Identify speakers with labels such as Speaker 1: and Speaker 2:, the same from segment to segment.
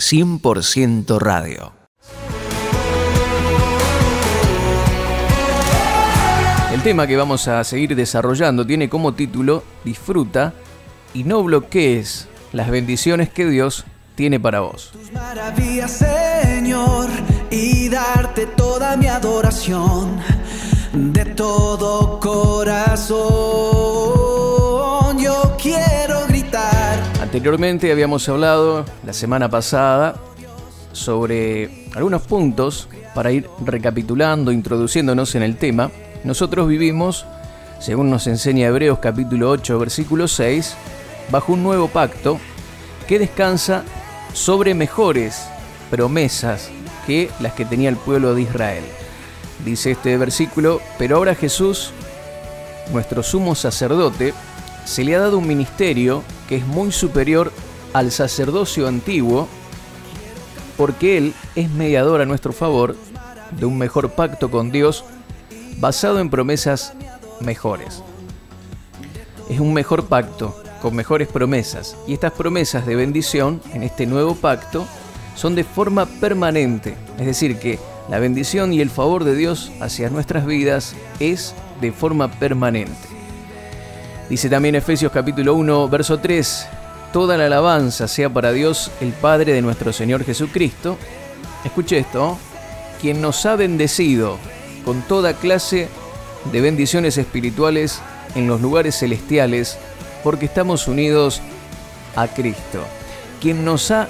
Speaker 1: 100% radio. El tema que vamos a seguir desarrollando tiene como título Disfruta y no bloquees las bendiciones que Dios tiene para vos.
Speaker 2: Tus maravillas, Señor, y darte toda mi adoración de todo corazón.
Speaker 1: Anteriormente habíamos hablado la semana pasada sobre algunos puntos para ir recapitulando, introduciéndonos en el tema. Nosotros vivimos, según nos enseña Hebreos capítulo 8, versículo 6, bajo un nuevo pacto que descansa sobre mejores promesas que las que tenía el pueblo de Israel. Dice este versículo, pero ahora Jesús, nuestro sumo sacerdote, se le ha dado un ministerio que es muy superior al sacerdocio antiguo, porque Él es mediador a nuestro favor de un mejor pacto con Dios basado en promesas mejores. Es un mejor pacto con mejores promesas y estas promesas de bendición en este nuevo pacto son de forma permanente, es decir, que la bendición y el favor de Dios hacia nuestras vidas es de forma permanente. Dice también Efesios capítulo 1, verso 3, Toda la alabanza sea para Dios, el Padre de nuestro Señor Jesucristo. Escuche esto, quien nos ha bendecido con toda clase de bendiciones espirituales en los lugares celestiales, porque estamos unidos a Cristo. Quien nos ha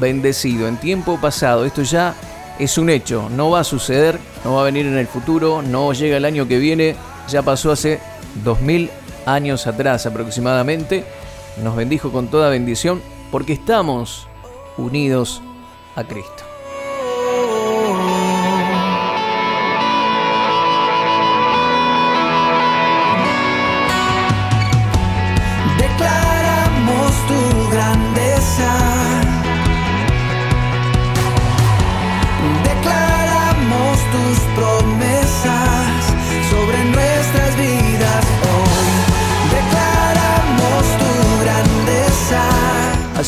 Speaker 1: bendecido en tiempo pasado, esto ya es un hecho, no va a suceder, no va a venir en el futuro, no llega el año que viene, ya pasó hace 2000 años atrás aproximadamente, nos bendijo con toda bendición porque estamos unidos a Cristo.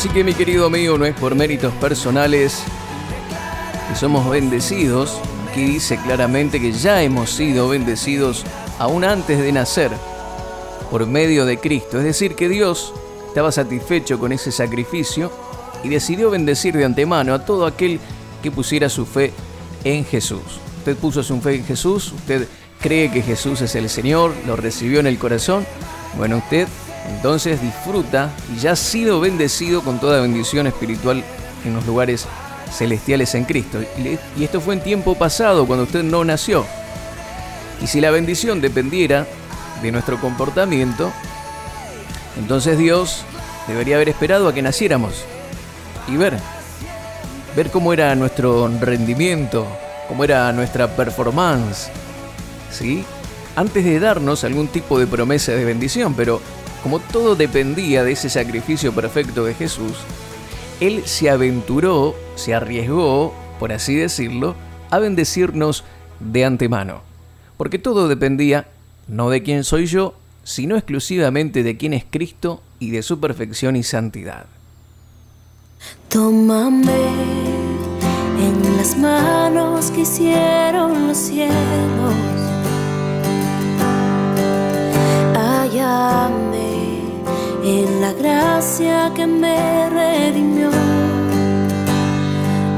Speaker 1: Así que mi querido amigo, no es por méritos personales que somos bendecidos, aquí dice claramente que ya hemos sido bendecidos aún antes de nacer por medio de Cristo. Es decir, que Dios estaba satisfecho con ese sacrificio y decidió bendecir de antemano a todo aquel que pusiera su fe en Jesús. Usted puso su fe en Jesús, usted cree que Jesús es el Señor, lo recibió en el corazón. Bueno, usted entonces disfruta y ya ha sido bendecido con toda bendición espiritual en los lugares celestiales en Cristo. Y esto fue en tiempo pasado, cuando usted no nació. Y si la bendición dependiera de nuestro comportamiento, entonces Dios debería haber esperado a que naciéramos y ver, ver cómo era nuestro rendimiento, cómo era nuestra performance, ¿sí? Antes de darnos algún tipo de promesa de bendición, pero como todo dependía de ese sacrificio perfecto de Jesús, Él se aventuró, se arriesgó, por así decirlo, a bendecirnos de antemano. Porque todo dependía no de quién soy yo, sino exclusivamente de quién es Cristo y de su perfección y santidad.
Speaker 3: Tómame en las manos que hicieron los cielos. Hállame en la gracia que me redimió.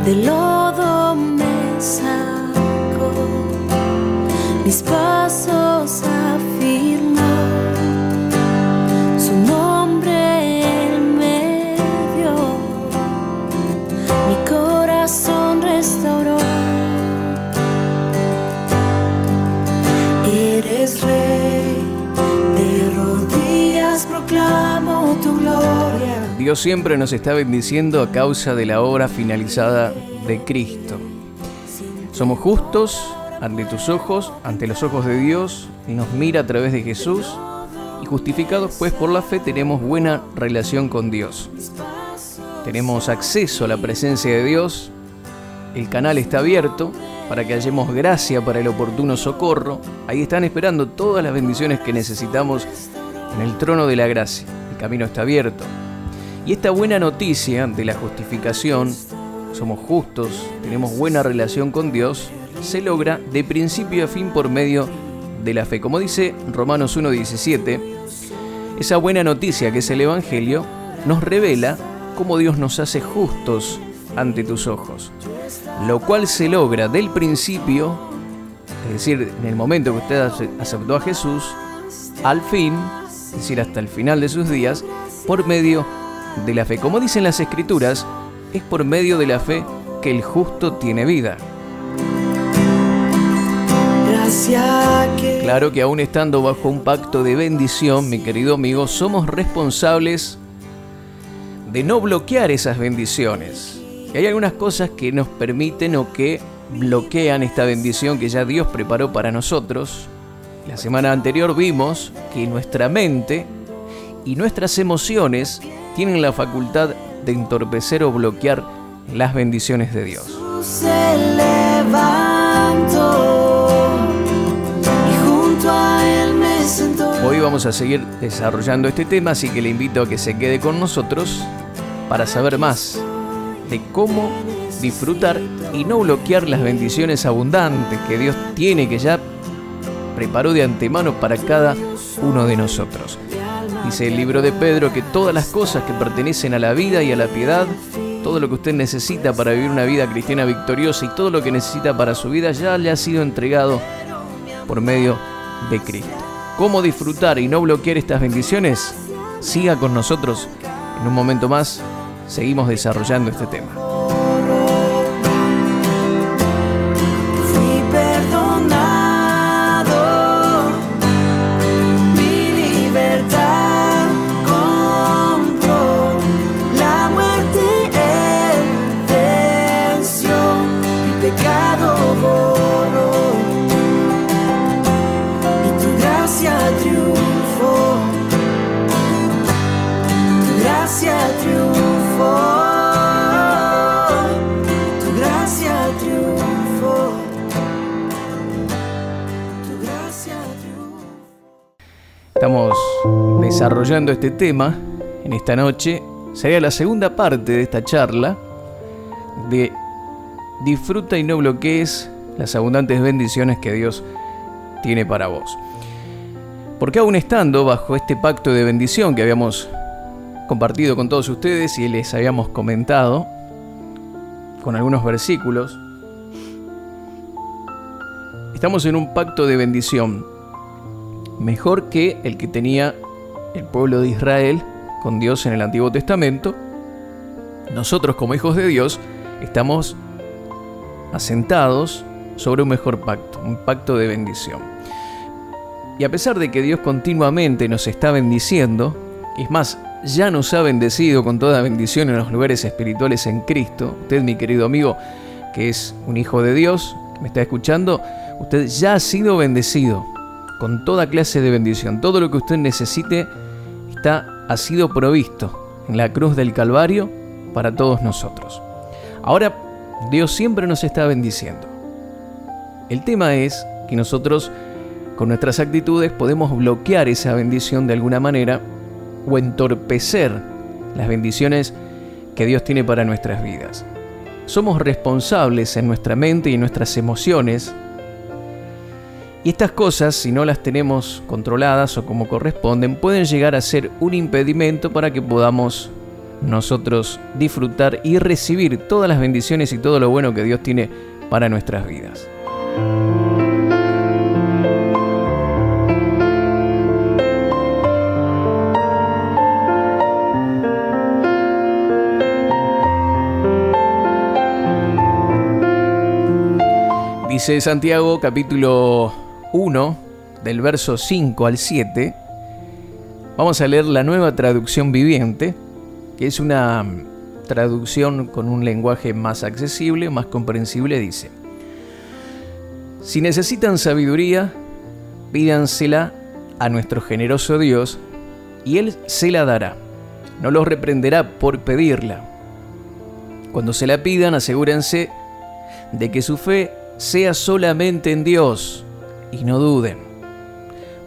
Speaker 3: De lodo me sacó, mis pasos afirmó.
Speaker 1: Dios siempre nos está bendiciendo a causa de la obra finalizada de Cristo. Somos justos ante tus ojos, ante los ojos de Dios, y nos mira a través de Jesús, y justificados pues por la fe tenemos buena relación con Dios. Tenemos acceso a la presencia de Dios, el canal está abierto para que hallemos gracia para el oportuno socorro. Ahí están esperando todas las bendiciones que necesitamos en el trono de la gracia. El camino está abierto. Y esta buena noticia de la justificación somos justos, tenemos buena relación con Dios, se logra de principio a fin por medio de la fe. Como dice Romanos 1.17, esa buena noticia que es el Evangelio nos revela cómo Dios nos hace justos ante tus ojos, lo cual se logra del principio, es decir, en el momento que usted aceptó a Jesús, al fin, es decir, hasta el final de sus días, por medio de la fe. Como dicen las escrituras, es por medio de la fe que el justo tiene vida. Claro que aún estando bajo un pacto de bendición, mi querido amigo, somos responsables de no bloquear esas bendiciones. Hay algunas cosas que nos permiten o que bloquean esta bendición que ya Dios preparó para nosotros. La semana anterior vimos que nuestra mente y nuestras emociones tienen la facultad de entorpecer o bloquear las bendiciones de Dios. Hoy vamos a seguir desarrollando este tema, así que le invito a que se quede con nosotros para saber más de cómo disfrutar y no bloquear las bendiciones abundantes que Dios tiene, que ya preparó de antemano para cada uno de nosotros. Dice el libro de Pedro que todas las cosas que pertenecen a la vida y a la piedad, todo lo que usted necesita para vivir una vida cristiana victoriosa y todo lo que necesita para su vida ya le ha sido entregado por medio de Cristo. ¿Cómo disfrutar y no bloquear estas bendiciones? Siga con nosotros. En un momento más seguimos desarrollando este tema. Este tema en esta noche. Sería la segunda parte de esta charla de disfruta y no bloquees las abundantes bendiciones que Dios tiene para vos. Porque aún estando bajo este pacto de bendición que habíamos compartido con todos ustedes y les habíamos comentado con algunos versículos, estamos en un pacto de bendición mejor que el que tenía el pueblo de Israel con Dios en el Antiguo Testamento, nosotros como hijos de Dios estamos asentados sobre un mejor pacto, un pacto de bendición. Y a pesar de que Dios continuamente nos está bendiciendo, es más, ya nos ha bendecido con toda bendición en los lugares espirituales en Cristo, usted mi querido amigo, que es un hijo de Dios, me está escuchando, usted ya ha sido bendecido con toda clase de bendición. Todo lo que usted necesite ha sido provisto en la cruz del Calvario para todos nosotros. Ahora, Dios siempre nos está bendiciendo. El tema es que nosotros con nuestras actitudes podemos bloquear esa bendición de alguna manera o entorpecer las bendiciones que Dios tiene para nuestras vidas. Somos responsables en nuestra mente y en nuestras emociones y estas cosas, si no las tenemos controladas o como corresponden, pueden llegar a ser un impedimento para que podamos nosotros disfrutar y recibir todas las bendiciones y todo lo bueno que Dios tiene para nuestras vidas. Dice Santiago capítulo 1, del verso 5 al 7, vamos a leer la nueva traducción viviente, que es una mm, traducción con un lenguaje más accesible, más comprensible, dice, si necesitan sabiduría, pídansela a nuestro generoso Dios, y Él se la dará. No los reprenderá por pedirla. Cuando se la pidan, asegúrense de que su fe sea solamente en Dios y no duden.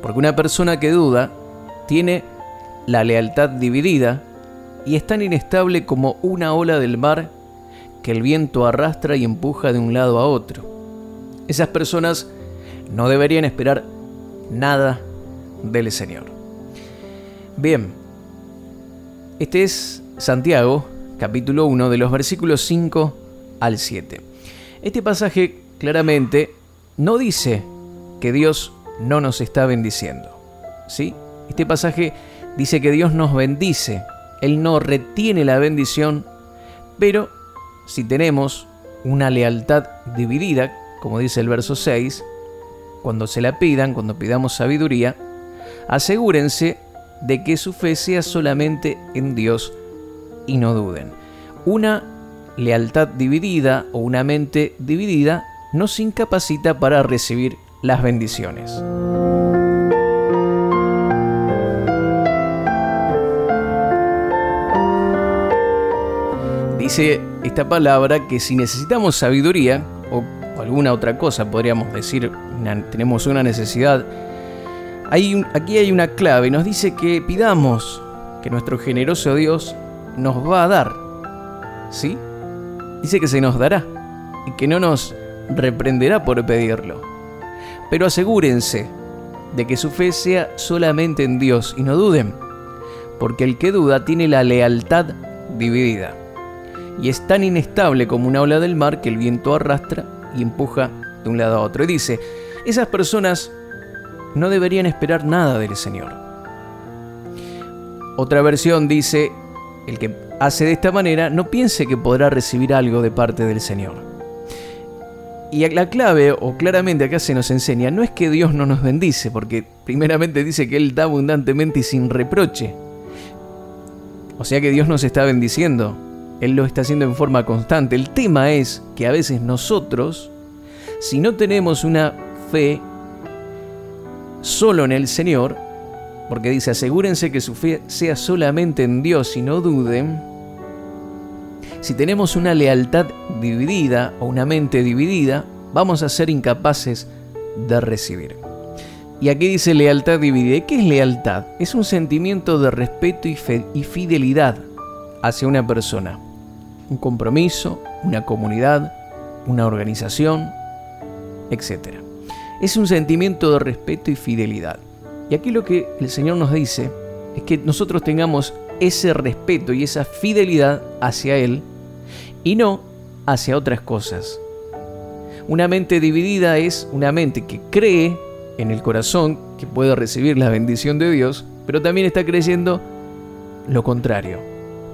Speaker 1: Porque una persona que duda tiene la lealtad dividida y es tan inestable como una ola del mar que el viento arrastra y empuja de un lado a otro. Esas personas no deberían esperar nada del Señor. Bien, este es Santiago, capítulo 1, de los versículos 5 al 7. Este pasaje claramente no dice que Dios no nos está bendiciendo. ¿Sí? Este pasaje dice que Dios nos bendice. Él no retiene la bendición, pero si tenemos una lealtad dividida, como dice el verso 6, cuando se la pidan, cuando pidamos sabiduría, asegúrense de que su fe sea solamente en Dios y no duden. Una lealtad dividida o una mente dividida nos incapacita para recibir las bendiciones. Dice esta palabra que si necesitamos sabiduría o alguna otra cosa, podríamos decir, tenemos una necesidad, aquí hay una clave, nos dice que pidamos que nuestro generoso Dios nos va a dar. ¿Sí? Dice que se nos dará y que no nos reprenderá por pedirlo. Pero asegúrense de que su fe sea solamente en Dios y no duden, porque el que duda tiene la lealtad dividida y es tan inestable como una ola del mar que el viento arrastra y empuja de un lado a otro. Y dice, esas personas no deberían esperar nada del Señor. Otra versión dice, el que hace de esta manera no piense que podrá recibir algo de parte del Señor. Y la clave, o claramente acá se nos enseña, no es que Dios no nos bendice, porque primeramente dice que Él da abundantemente y sin reproche. O sea que Dios nos está bendiciendo, Él lo está haciendo en forma constante. El tema es que a veces nosotros, si no tenemos una fe solo en el Señor, porque dice, asegúrense que su fe sea solamente en Dios y no duden, si tenemos una lealtad dividida o una mente dividida, vamos a ser incapaces de recibir. Y aquí dice lealtad dividida. ¿Qué es lealtad? Es un sentimiento de respeto y, y fidelidad hacia una persona. Un compromiso, una comunidad, una organización, etc. Es un sentimiento de respeto y fidelidad. Y aquí lo que el Señor nos dice es que nosotros tengamos ese respeto y esa fidelidad hacia Él y no hacia otras cosas. Una mente dividida es una mente que cree en el corazón que puede recibir la bendición de Dios, pero también está creyendo lo contrario.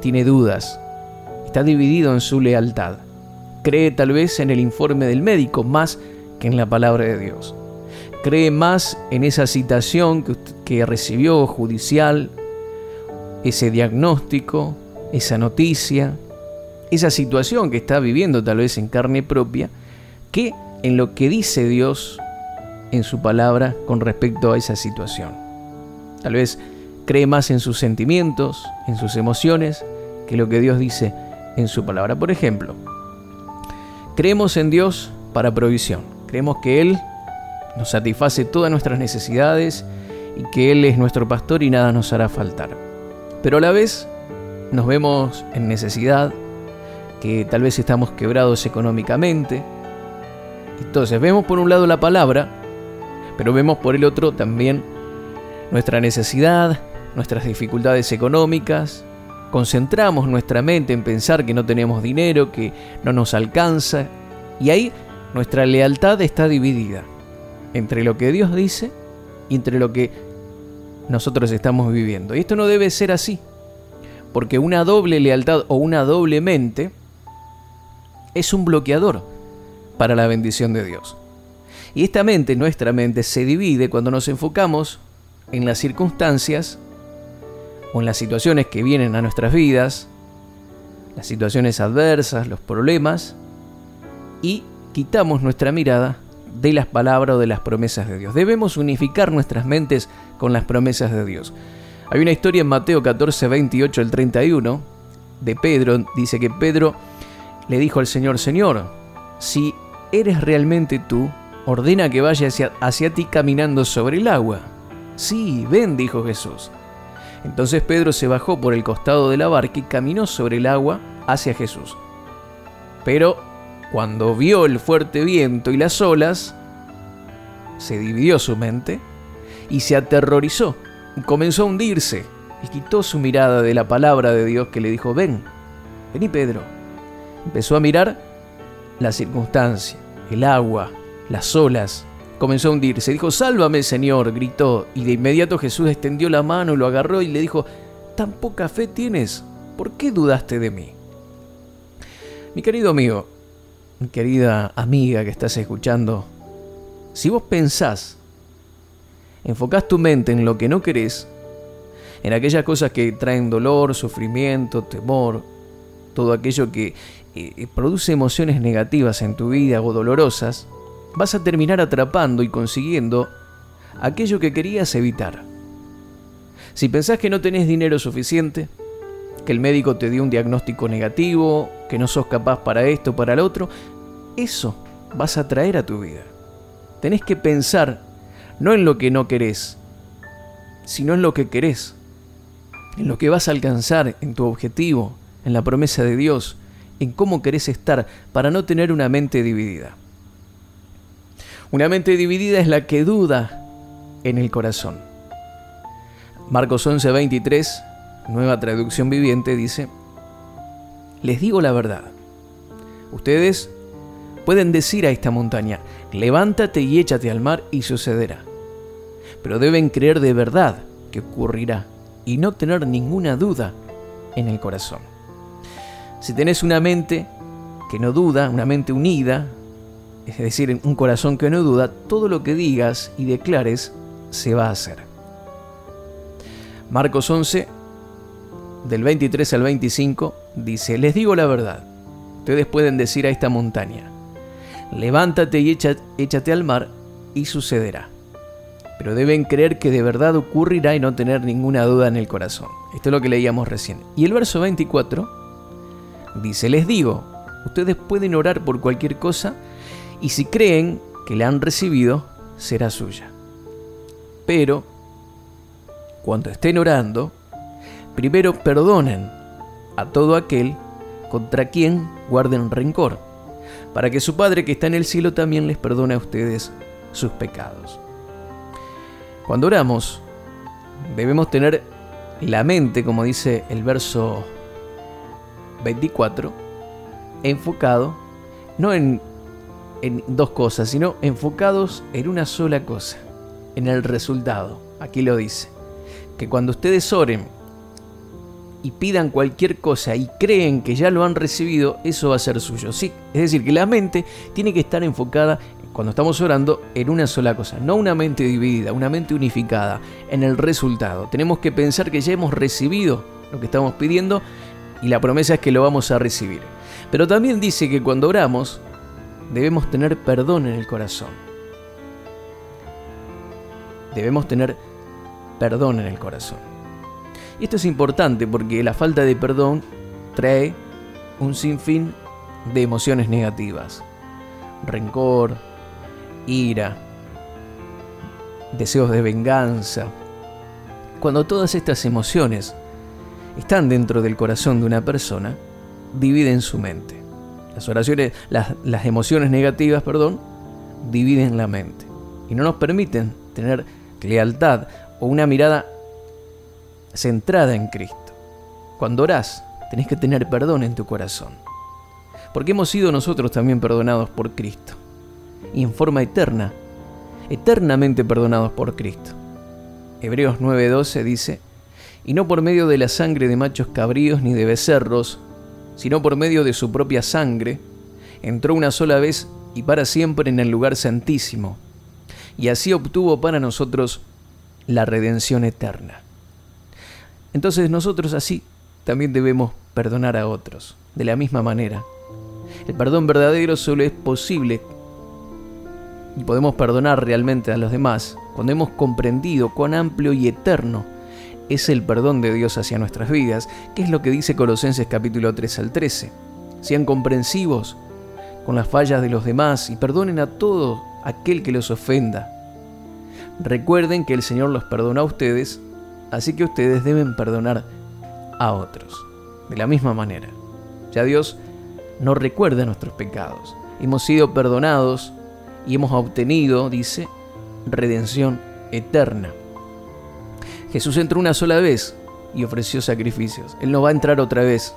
Speaker 1: Tiene dudas, está dividido en su lealtad. Cree tal vez en el informe del médico más que en la palabra de Dios cree más en esa citación que, recibió judicial, ese diagnóstico, esa noticia, esa situación que está viviendo tal vez en carne propia, que en lo que dice Dios en su palabra con respecto a esa situación. Tal vez cree más en sus sentimientos, en sus emociones, que lo que Dios dice en su palabra. Por ejemplo, creemos en Dios para provisión. Creemos que Él nos satisface todas nuestras necesidades y que Él es nuestro pastor y nada nos hará faltar. Pero a la vez nos vemos en necesidad, que tal vez estamos quebrados económicamente. Entonces vemos por un lado la palabra, pero vemos por el otro también nuestra necesidad, nuestras dificultades económicas. Concentramos nuestra mente en pensar que no tenemos dinero, que no nos alcanza, y ahí nuestra lealtad está dividida entre lo que Dios dice y entre lo que nosotros estamos viviendo. Y esto no debe ser así, porque una doble lealtad o una doble mente es un bloqueador para la bendición de Dios. Y esta mente, nuestra mente, se divide cuando nos enfocamos en las circunstancias o en las situaciones que vienen a nuestras vidas, las situaciones adversas, los problemas, y quitamos nuestra mirada de las palabras o de las promesas de Dios. Debemos unificar nuestras mentes con las promesas de Dios. Hay una historia en Mateo 14, 28 al 31 de Pedro. Dice que Pedro le dijo al Señor, Señor, si eres realmente tú, ordena que vaya hacia, hacia ti caminando sobre el agua. Sí, ven, dijo Jesús. Entonces Pedro se bajó por el costado de la barca y caminó sobre el agua hacia Jesús. Pero cuando vio el fuerte viento y las olas, se dividió su mente y se aterrorizó comenzó a hundirse y quitó su mirada de la palabra de Dios que le dijo, ven, vení Pedro. Empezó a mirar la circunstancia, el agua, las olas. Comenzó a hundirse. Dijo, sálvame Señor, gritó. Y de inmediato Jesús extendió la mano, lo agarró y le dijo, ¿tan poca fe tienes? ¿Por qué dudaste de mí? Mi querido amigo, mi querida amiga que estás escuchando, si vos pensás, enfocás tu mente en lo que no querés, en aquellas cosas que traen dolor, sufrimiento, temor, todo aquello que produce emociones negativas en tu vida o dolorosas, vas a terminar atrapando y consiguiendo aquello que querías evitar. Si pensás que no tenés dinero suficiente, que el médico te dio un diagnóstico negativo, que no sos capaz para esto, para lo otro, eso vas a traer a tu vida. Tenés que pensar no en lo que no querés, sino en lo que querés, en lo que vas a alcanzar, en tu objetivo, en la promesa de Dios, en cómo querés estar para no tener una mente dividida. Una mente dividida es la que duda en el corazón. Marcos 11:23, nueva traducción viviente, dice, les digo la verdad. Ustedes pueden decir a esta montaña, levántate y échate al mar y sucederá. Pero deben creer de verdad que ocurrirá y no tener ninguna duda en el corazón. Si tenés una mente que no duda, una mente unida, es decir, un corazón que no duda, todo lo que digas y declares se va a hacer. Marcos 11, del 23 al 25, dice, les digo la verdad, ustedes pueden decir a esta montaña, levántate y échate al mar y sucederá. Pero deben creer que de verdad ocurrirá y no tener ninguna duda en el corazón. Esto es lo que leíamos recién. Y el verso 24 dice, les digo, ustedes pueden orar por cualquier cosa y si creen que la han recibido, será suya. Pero, cuando estén orando, primero perdonen a todo aquel contra quien guarden rencor para que su Padre que está en el cielo también les perdone a ustedes sus pecados. Cuando oramos, debemos tener la mente, como dice el verso 24, enfocado no en, en dos cosas, sino enfocados en una sola cosa, en el resultado. Aquí lo dice, que cuando ustedes oren y pidan cualquier cosa y creen que ya lo han recibido, eso va a ser suyo. Sí, es decir, que la mente tiene que estar enfocada cuando estamos orando en una sola cosa, no una mente dividida, una mente unificada, en el resultado. Tenemos que pensar que ya hemos recibido lo que estamos pidiendo y la promesa es que lo vamos a recibir. Pero también dice que cuando oramos debemos tener perdón en el corazón. Debemos tener perdón en el corazón. Y esto es importante porque la falta de perdón trae un sinfín de emociones negativas. Rencor, ira, deseos de venganza. Cuando todas estas emociones están dentro del corazón de una persona, dividen su mente. Las oraciones, las, emociones negativas, perdón, dividen la mente y no nos permiten tener lealtad o una mirada centrada en Cristo. Cuando orás, tenés que tener perdón en tu corazón. Porque hemos sido nosotros también perdonados por Cristo. Y en forma eterna, eternamente perdonados por Cristo. Hebreos 9:12 dice, y no por medio de la sangre de machos cabríos ni de becerros, sino por medio de su propia sangre, entró una sola vez y para siempre en el lugar santísimo, y así obtuvo para nosotros la redención eterna. Entonces nosotros así también debemos perdonar a otros, de la misma manera. El perdón verdadero solo es posible y podemos perdonar realmente a los demás cuando hemos comprendido cuán amplio y eterno es el perdón de Dios hacia nuestras vidas, que es lo que dice Colosenses capítulo 3 al 13. Sean comprensivos con las fallas de los demás y perdonen a todo aquel que los ofenda. Recuerden que el Señor los perdona a ustedes Así que ustedes deben perdonar a otros. De la misma manera. Ya Dios no recuerda nuestros pecados. Hemos sido perdonados y hemos obtenido, dice, redención eterna. Jesús entró una sola vez y ofreció sacrificios. Él no va a entrar otra vez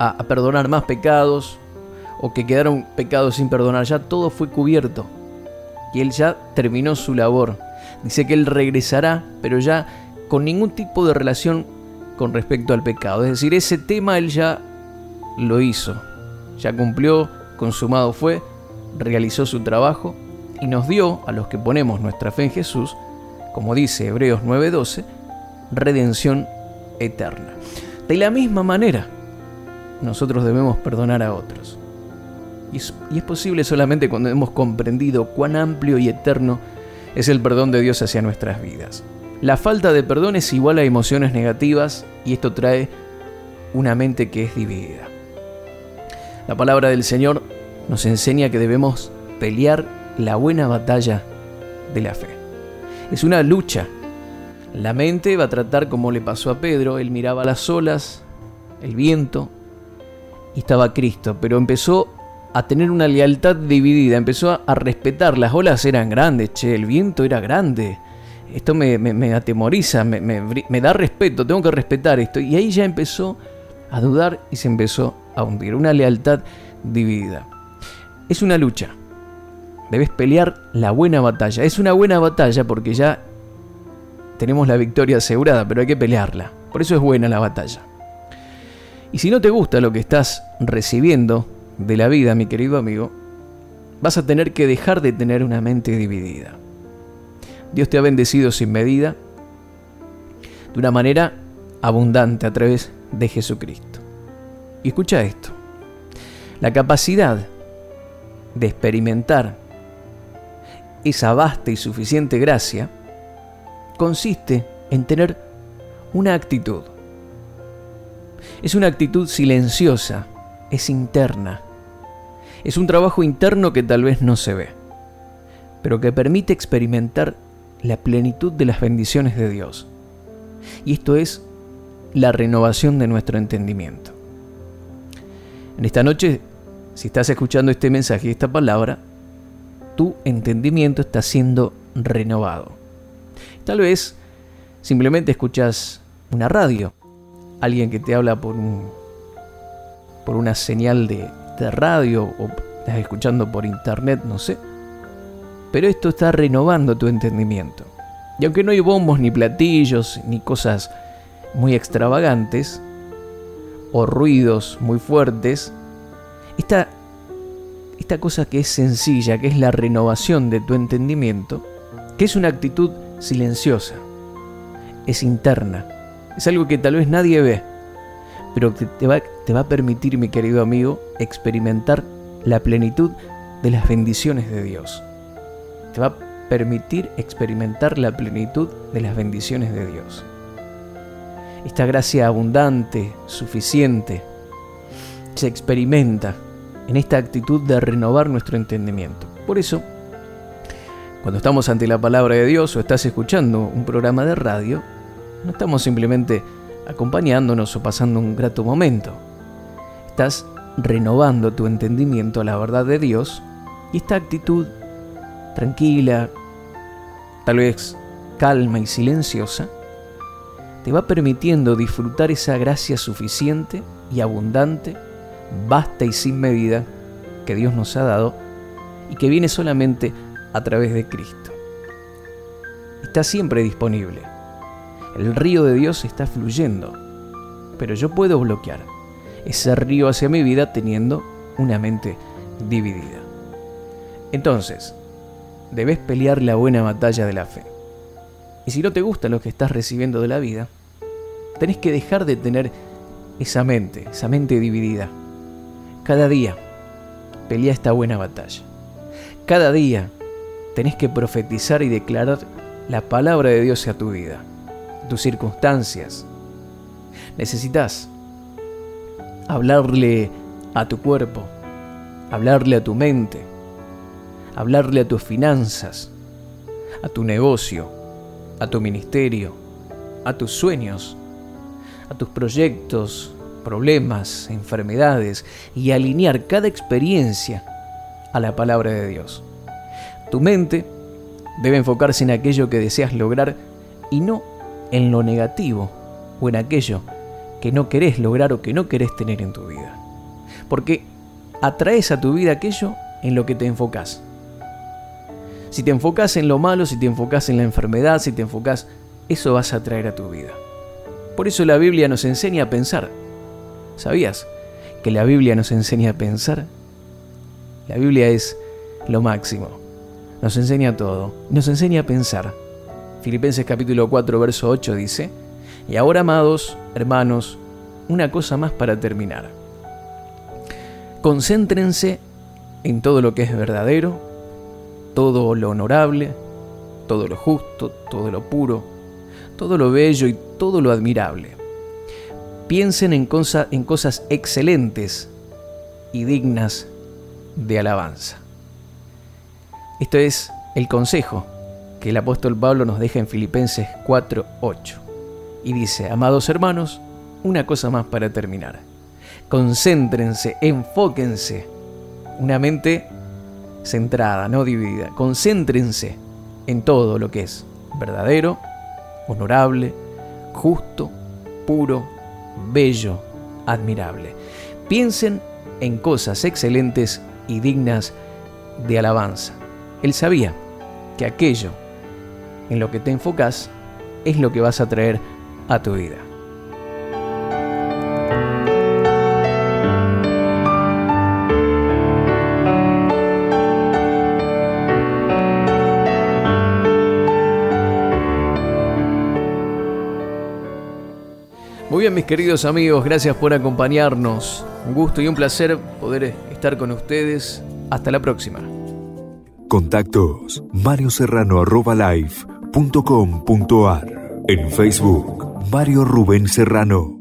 Speaker 1: a, perdonar más pecados o que quedaron pecados sin perdonar. Ya todo fue cubierto y Él ya terminó su labor. Dice que Él regresará, pero ya con ningún tipo de relación con respecto al pecado. Es decir, ese tema Él ya lo hizo. Ya cumplió, consumado fue, realizó su trabajo y nos dio, a los que ponemos nuestra fe en Jesús, como dice Hebreos 9:12, redención eterna. De la misma manera, nosotros debemos perdonar a otros. Y es, posible solamente cuando hemos comprendido cuán amplio y eterno es el perdón de Dios hacia nuestras vidas. La falta de perdón es igual a emociones negativas y esto trae una mente que es dividida. La palabra del Señor nos enseña que debemos pelear la buena batalla de la fe. Es una lucha. La mente va a tratar como le pasó a Pedro, él miraba las olas, el viento, y estaba Cristo, pero empezó a tener una lealtad dividida, empezó a, respetar, las olas eran grandes, che, el viento era grande, esto me, me, atemoriza, me, me, da respeto, tengo que respetar esto, y ahí ya empezó a dudar y se empezó a hundir, una lealtad dividida. Es una lucha, debes pelear la buena batalla, es una buena batalla porque ya tenemos la victoria asegurada, pero hay que pelearla, por eso es buena la batalla. Y si no te gusta lo que estás recibiendo, de la vida, mi querido amigo, vas a tener que dejar de tener una mente dividida. Dios te ha bendecido sin medida, de una manera abundante a través de Jesucristo. Y escucha esto, la capacidad de experimentar esa vasta y suficiente gracia consiste en tener una actitud. Es una actitud silenciosa, es interna, es un trabajo interno que tal vez no se ve, pero que permite experimentar la plenitud de las bendiciones de Dios. Y esto es la renovación de nuestro entendimiento. En esta noche, si estás escuchando este mensaje y esta palabra, tu entendimiento está siendo renovado. Tal vez simplemente escuchas una radio, alguien que te habla por un por una señal de, radio o estás escuchando por internet, no sé. Pero esto está renovando tu entendimiento. Y aunque no hay bombos ni platillos ni cosas muy extravagantes o ruidos muy fuertes, esta, esta cosa que es sencilla, que es la renovación de tu entendimiento, que es una actitud silenciosa, es interna, es algo que tal vez nadie ve, pero que te va, a permitir, mi querido amigo, experimentar la plenitud de las bendiciones de Dios. Te va a permitir experimentar la plenitud de las bendiciones de Dios. Esta gracia abundante, suficiente, se experimenta en esta actitud de renovar nuestro entendimiento. Por eso, cuando estamos ante la palabra de Dios o estás escuchando un programa de radio, no estamos simplemente acompañándonos o pasando un grato momento. Estás renovando tu entendimiento a la verdad de Dios y esta actitud tranquila, tal vez calma y silenciosa, te va permitiendo disfrutar esa gracia suficiente y abundante, vasta y sin medida que Dios nos ha dado y que viene solamente a través de Cristo. Está siempre disponible el río de Dios está fluyendo, pero yo puedo bloquear ese río hacia mi vida teniendo una mente dividida. Entonces, debes pelear la buena batalla de la fe. Y si no te gusta lo que estás recibiendo de la vida, tenés que dejar de tener esa mente, esa mente dividida. Cada día, pelea esta buena batalla. Cada día, tenés que profetizar y declarar la palabra de Dios a tu vida tus circunstancias. Necesitas hablarle a tu cuerpo, hablarle a tu mente, hablarle a tus finanzas, a tu negocio, a tu ministerio, a tus sueños, a tus proyectos, problemas, enfermedades y alinear cada experiencia a la palabra de Dios. Tu mente debe enfocarse en aquello que deseas lograr y no en lo negativo o en aquello que no querés lograr o que no querés tener en tu vida. Porque atraes a tu vida aquello en lo que te enfocas. Si te enfocas en lo malo, si te enfocas en la enfermedad, si te enfocas, eso vas a traer a tu vida. Por eso la Biblia nos enseña a pensar. ¿Sabías que la Biblia nos enseña a pensar? La Biblia es lo máximo. Nos enseña todo. Nos enseña a pensar. Filipenses capítulo 4, verso 8 dice, y ahora, amados hermanos, una cosa más para terminar. Concéntrense en todo lo que es verdadero, todo lo honorable, todo lo justo, todo lo puro, todo lo bello y todo lo admirable. Piensen en, cosas excelentes y dignas de alabanza. Esto es el consejo que el apóstol Pablo nos deja en Filipenses 4:8. Y dice, amados hermanos, una cosa más para terminar. Concéntrense, enfóquense. Una mente centrada, no dividida. Concéntrense en todo lo que es verdadero, honorable, justo, puro, bello, admirable. Piensen en cosas excelentes y dignas de alabanza. Él sabía que aquello en lo que te enfocas es lo que vas a traer a tu vida. Bien mis queridos amigos, gracias por acompañarnos. Un gusto y un placer poder estar con ustedes. Hasta la próxima.
Speaker 4: Contactos Mario Serrano En Facebook, Mario Rubén Serrano.